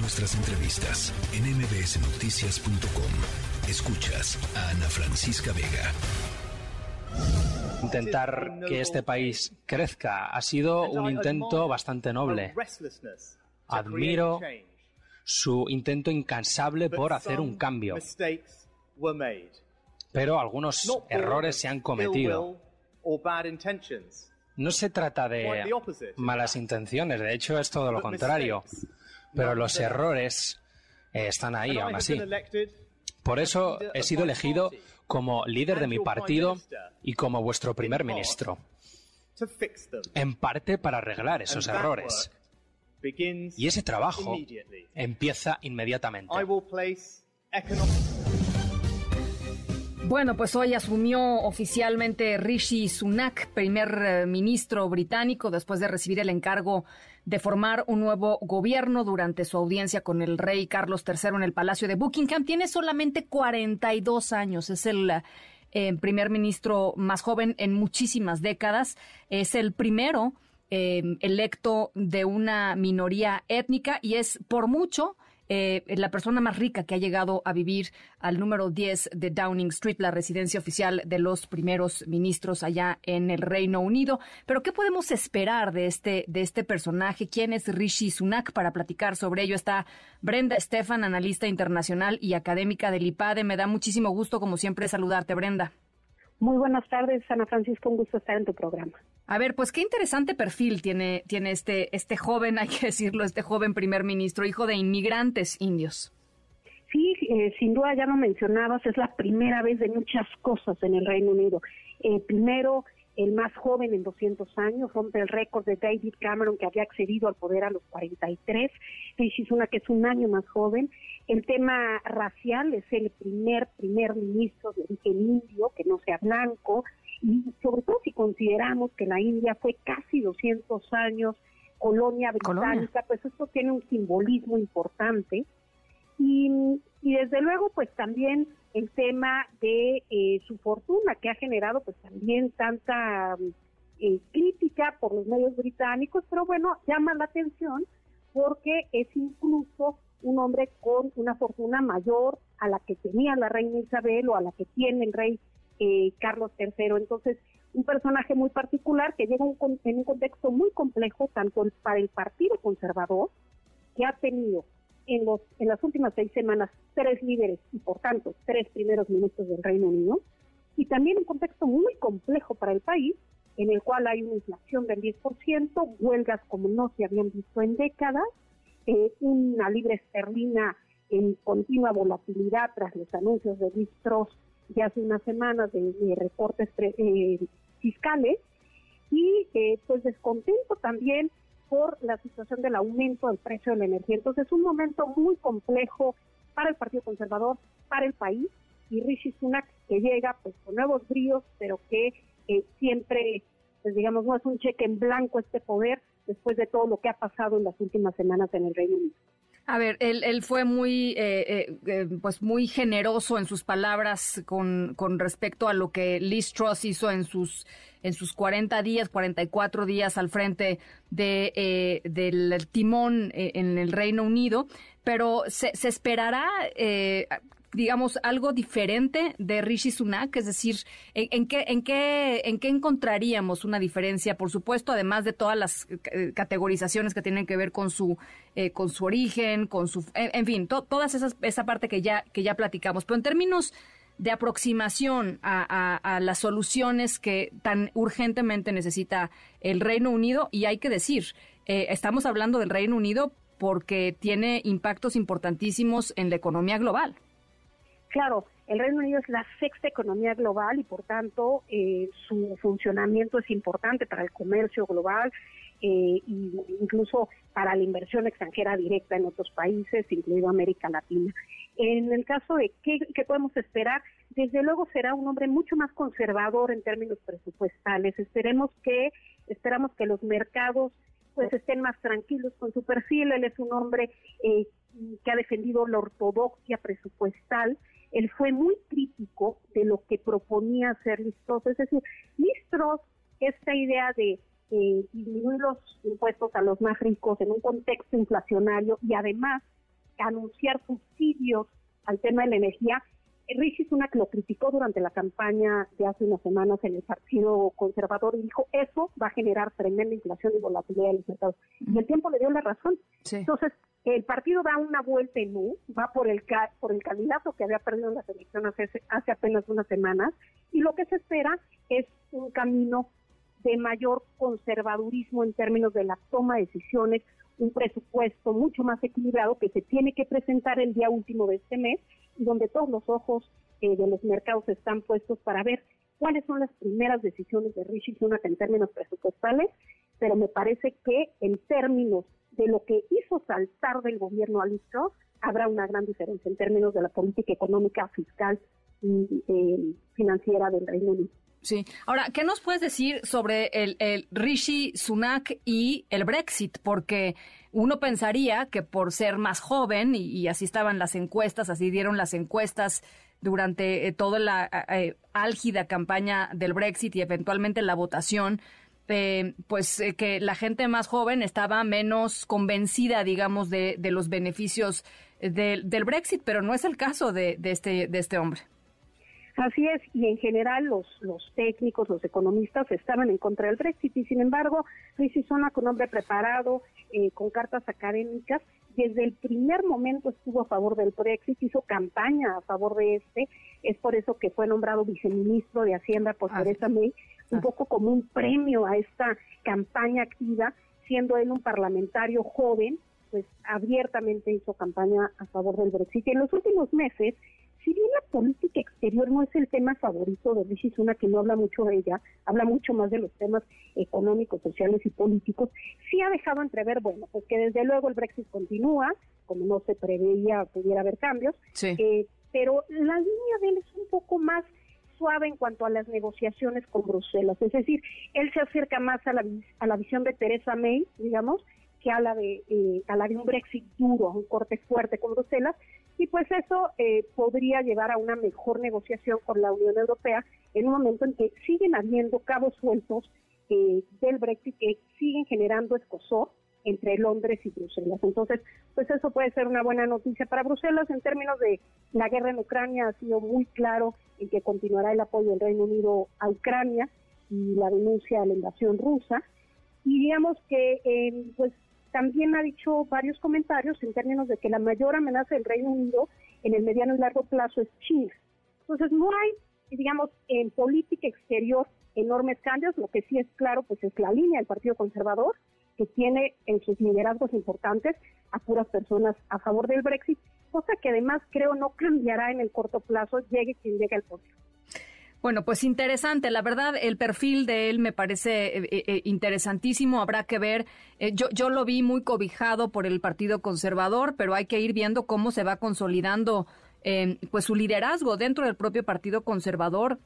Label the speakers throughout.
Speaker 1: nuestras entrevistas en mbsnoticias.com. Escuchas a Ana Francisca Vega.
Speaker 2: Intentar que este país crezca ha sido un intento bastante noble. Admiro su intento incansable por hacer un cambio. Pero algunos errores se han cometido. No se trata de malas intenciones, de hecho es todo lo contrario. Pero los errores eh, están ahí aún así. Por eso he sido elegido como líder de mi partido y como vuestro primer ministro. En parte para arreglar esos errores. Y ese trabajo empieza inmediatamente.
Speaker 3: Bueno, pues hoy asumió oficialmente Rishi Sunak, primer eh, ministro británico, después de recibir el encargo de formar un nuevo gobierno durante su audiencia con el rey Carlos III en el Palacio de Buckingham. Tiene solamente 42 años, es el eh, primer ministro más joven en muchísimas décadas, es el primero eh, electo de una minoría étnica y es por mucho eh, la persona más rica que ha llegado a vivir al número 10 de Downing Street, la residencia oficial de los primeros ministros allá en el Reino Unido. Pero, ¿qué podemos esperar de este, de este personaje? ¿Quién es Rishi Sunak? Para platicar sobre ello está Brenda Estefan, analista internacional y académica del IPADE. Me da muchísimo gusto, como siempre, saludarte, Brenda.
Speaker 4: Muy buenas tardes, Ana Francisco, un gusto estar en tu programa.
Speaker 3: A ver, pues qué interesante perfil tiene, tiene este, este joven, hay que decirlo, este joven primer ministro, hijo de inmigrantes indios.
Speaker 4: Sí, eh, sin duda ya lo mencionabas, es la primera vez de muchas cosas en el Reino Unido. Eh, primero, el más joven en 200 años, rompe el récord de David Cameron, que había accedido al poder a los 43. Rishi una que es un año más joven. El tema racial es el primer primer ministro de origen indio, que no sea blanco, y sobre todo si consideramos que la India fue casi 200 años colonia británica, pues esto tiene un simbolismo importante. Y, y desde luego, pues también el tema de eh, su fortuna, que ha generado pues también tanta eh, crítica por los medios británicos, pero bueno, llama la atención porque es incluso un hombre con una fortuna mayor a la que tenía la reina Isabel o a la que tiene el rey eh, Carlos III. Entonces, un personaje muy particular que llega en un contexto muy complejo, tanto para el Partido Conservador, que ha tenido en, los, en las últimas seis semanas tres líderes y por tanto tres primeros ministros del Reino Unido, y también un contexto muy complejo para el país, en el cual hay una inflación del 10%, huelgas como no se habían visto en décadas, eh, una libre esterlina en continua volatilidad tras los anuncios de Liz de hace unas semanas de, recortes eh, fiscales y eh, pues descontento también por la situación del aumento del precio de la energía. Entonces es un momento muy complejo para el Partido Conservador, para el país, y Rishi Sunak que llega pues con nuevos bríos, pero que eh, siempre, pues digamos, no es un cheque en blanco este poder después de todo lo que ha pasado en las últimas semanas en el Reino Unido.
Speaker 3: A ver, él, él fue muy, eh, eh, eh, pues muy generoso en sus palabras con, con respecto a lo que Liz Truss hizo en sus, en sus 40 días, 44 días al frente de, del timón en el Reino Unido. Pero se, se esperará digamos, algo diferente de Rishi Sunak? Es decir, ¿en, qué, en, qué, ¿en qué encontraríamos una diferencia? Por supuesto, además de todas las eh, categorizaciones que tienen que ver con su, eh, con su origen, con su, en, fin, todas esas, esa parte que ya, que ya platicamos. Pero en términos de aproximación a, las soluciones que tan urgentemente necesita el Reino Unido, y hay que decir, eh, estamos hablando del Reino Unido porque tiene impactos importantísimos en la economía global.
Speaker 4: Claro, el Reino Unido es la sexta economía global y por tanto eh, su funcionamiento es importante para el comercio global e incluso para la inversión extranjera directa en otros países, incluido América Latina. En el caso de qué, qué podemos esperar, desde luego será un hombre mucho más conservador en términos presupuestales. Esperemos que esperamos que los mercados pues estén más tranquilos con su perfil. Él es un hombre eh, que ha defendido la ortodoxia presupuestal él fue muy crítico de lo que proponía hacer Listros. Es decir, Listros, esta idea de disminuir los impuestos a los más ricos en un contexto inflacionario y además anunciar subsidios al tema de la energía. Rishi Sunak lo criticó durante la campaña de hace unas semanas en el Partido Conservador y dijo eso va a generar tremenda inflación y volatilidad en los mercados. Y el tiempo le dio la razón. Entonces, el partido da una vuelta en U, va por el, por el candidato que había perdido en las elecciones hace, apenas unas semanas y lo que se espera es un camino de mayor conservadurismo en términos de la toma de decisiones, un presupuesto mucho más equilibrado que se tiene que presentar el día último de este mes y donde todos los ojos eh, de los mercados están puestos para ver cuáles son las primeras decisiones de Rishi Sunak en términos presupuestales, pero me parece que en términos de lo que hizo saltar del gobierno a habrá una gran diferencia en términos de la política económica, fiscal y eh, financiera del Reino Unido.
Speaker 3: Sí. Ahora, ¿qué nos puedes decir sobre el, el, Rishi Sunak y el Brexit? Porque uno pensaría que por ser más joven, y, así estaban las encuestas, así dieron las encuestas durante eh, toda la eh, álgida campaña del Brexit y eventualmente la votación, eh, pues que la gente más joven estaba menos convencida, digamos, de, de los beneficios del Brexit, pero no es el caso de, de, este, de este hombre.
Speaker 4: Así es, y en general los, los técnicos, los economistas estaban en contra del Brexit y sin embargo Rishi Sunak, un hombre preparado, eh, con cartas académicas, desde el primer momento estuvo a favor del Brexit, hizo campaña a favor de este, es por eso que fue nombrado viceministro de Hacienda May, un poco como un premio a esta campaña activa, siendo él un parlamentario joven, pues abiertamente hizo campaña a favor del Brexit. Y en los últimos meses si bien la política exterior no es el tema favorito de Rishi Sunak, que no habla mucho de ella, habla mucho más de los temas económicos, sociales y políticos, sí ha dejado entrever, bueno, pues que desde luego el Brexit continúa, como no se preveía pudiera haber cambios, eh, pero la línea de él es un poco más suave en cuanto a las negociaciones con Bruselas, es decir, él se acerca más a la, a la visión de Teresa May, digamos, que habla de, eh, habla de un Brexit duro, un corte fuerte con Bruselas, y pues eso eh, podría llevar a una mejor negociación con la Unión Europea en un momento en que siguen habiendo cabos sueltos eh, del Brexit que siguen generando escosor entre Londres y Bruselas. Entonces, pues eso puede ser una buena noticia para Bruselas en términos de la guerra en Ucrania. Ha sido muy claro en que continuará el apoyo del Reino Unido a Ucrania y la denuncia a la invasión rusa. Y digamos que, eh, pues también ha dicho varios comentarios en términos de que la mayor amenaza del Reino Unido en el mediano y largo plazo es China. Entonces no hay, digamos, en política exterior enormes cambios, lo que sí es claro pues es la línea del Partido Conservador, que tiene en sus liderazgos importantes a puras personas a favor del Brexit, cosa que además creo no cambiará en el corto plazo, llegue quien llegue al poder.
Speaker 3: Bueno, pues interesante. La verdad, el perfil de él me parece eh, eh, eh, interesantísimo. Habrá que ver. yo, yo lo vi muy cobijado por el Partido Conservador, pero hay que ir viendo cómo se va consolidando pues su liderazgo dentro del propio Partido Conservador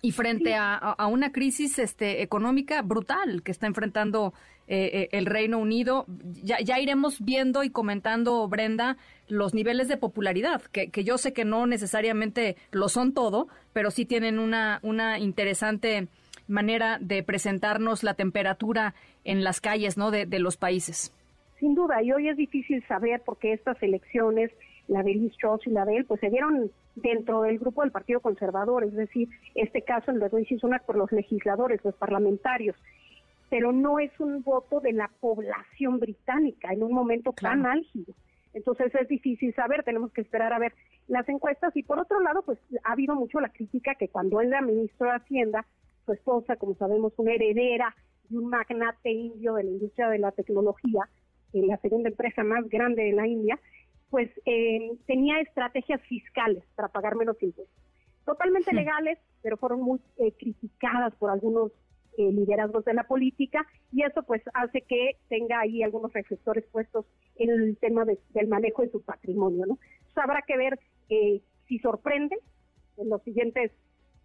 Speaker 3: y frente a, una crisis este, económica brutal que está enfrentando el Reino Unido. Ya, ya iremos viendo y comentando, Brenda, los niveles de popularidad, que, que, yo sé que no necesariamente lo son todo, pero sí tienen una, una interesante manera de presentarnos la temperatura en las calles ¿no? de, los países.
Speaker 4: Sin duda, y hoy es difícil saber porque estas elecciones, la de Liz Truss y la de él, pues se dieron dentro del grupo del Partido Conservador, es decir, este caso el de Rishi Sunak por los legisladores, los parlamentarios, pero no es un voto de la población británica en un momento tan álgido. Entonces es difícil saber, tenemos que esperar a ver las encuestas. Y por otro lado, pues ha habido mucho la crítica que cuando él era ministro de Hacienda, su esposa, como sabemos, una heredera de un magnate indio de la industria de la tecnología, en la segunda empresa más grande de la India, pues eh, tenía estrategias fiscales para pagar menos impuestos. Totalmente legales, pero fueron muy eh, criticadas por algunos eh, liderazgos de la política y eso pues hace que tenga ahí algunos reflectores puestos en el tema del manejo de su patrimonio, ¿no? habrá que ver eh, si sorprende en los siguientes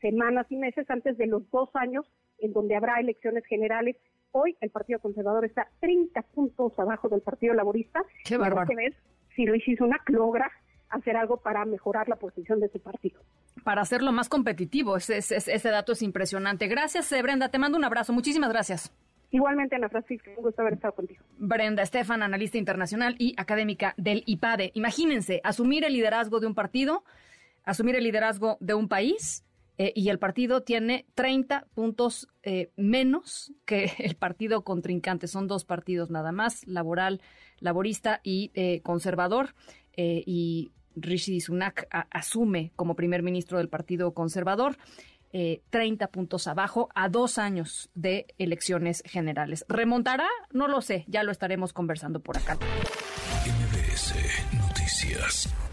Speaker 4: semanas y meses antes de los dos años en donde habrá elecciones generales. Hoy el Partido Conservador está 30 puntos abajo del Partido Laborista.
Speaker 3: Qué bárbaro.
Speaker 4: que ver si Luis una logra hacer algo para mejorar la posición de su partido
Speaker 3: para hacerlo más competitivo. Ese, ese, ese dato es impresionante. Gracias, eh, Brenda. Te mando un abrazo. Muchísimas gracias.
Speaker 4: Igualmente, Ana Francisca, un gusto haber estado contigo.
Speaker 3: Brenda Estefan, analista internacional y académica del IPADE. Imagínense, asumir el liderazgo de un partido, asumir el liderazgo de un país eh, y el partido tiene 30 puntos eh, menos que el partido contrincante. Son dos partidos nada más, laboral, laborista y eh, conservador. y Rishi Sunak asume como primer ministro del Partido Conservador. 30 puntos abajo a dos años de elecciones generales. ¿Remontará? No lo sé, ya lo estaremos conversando por acá.
Speaker 1: MBS Noticias.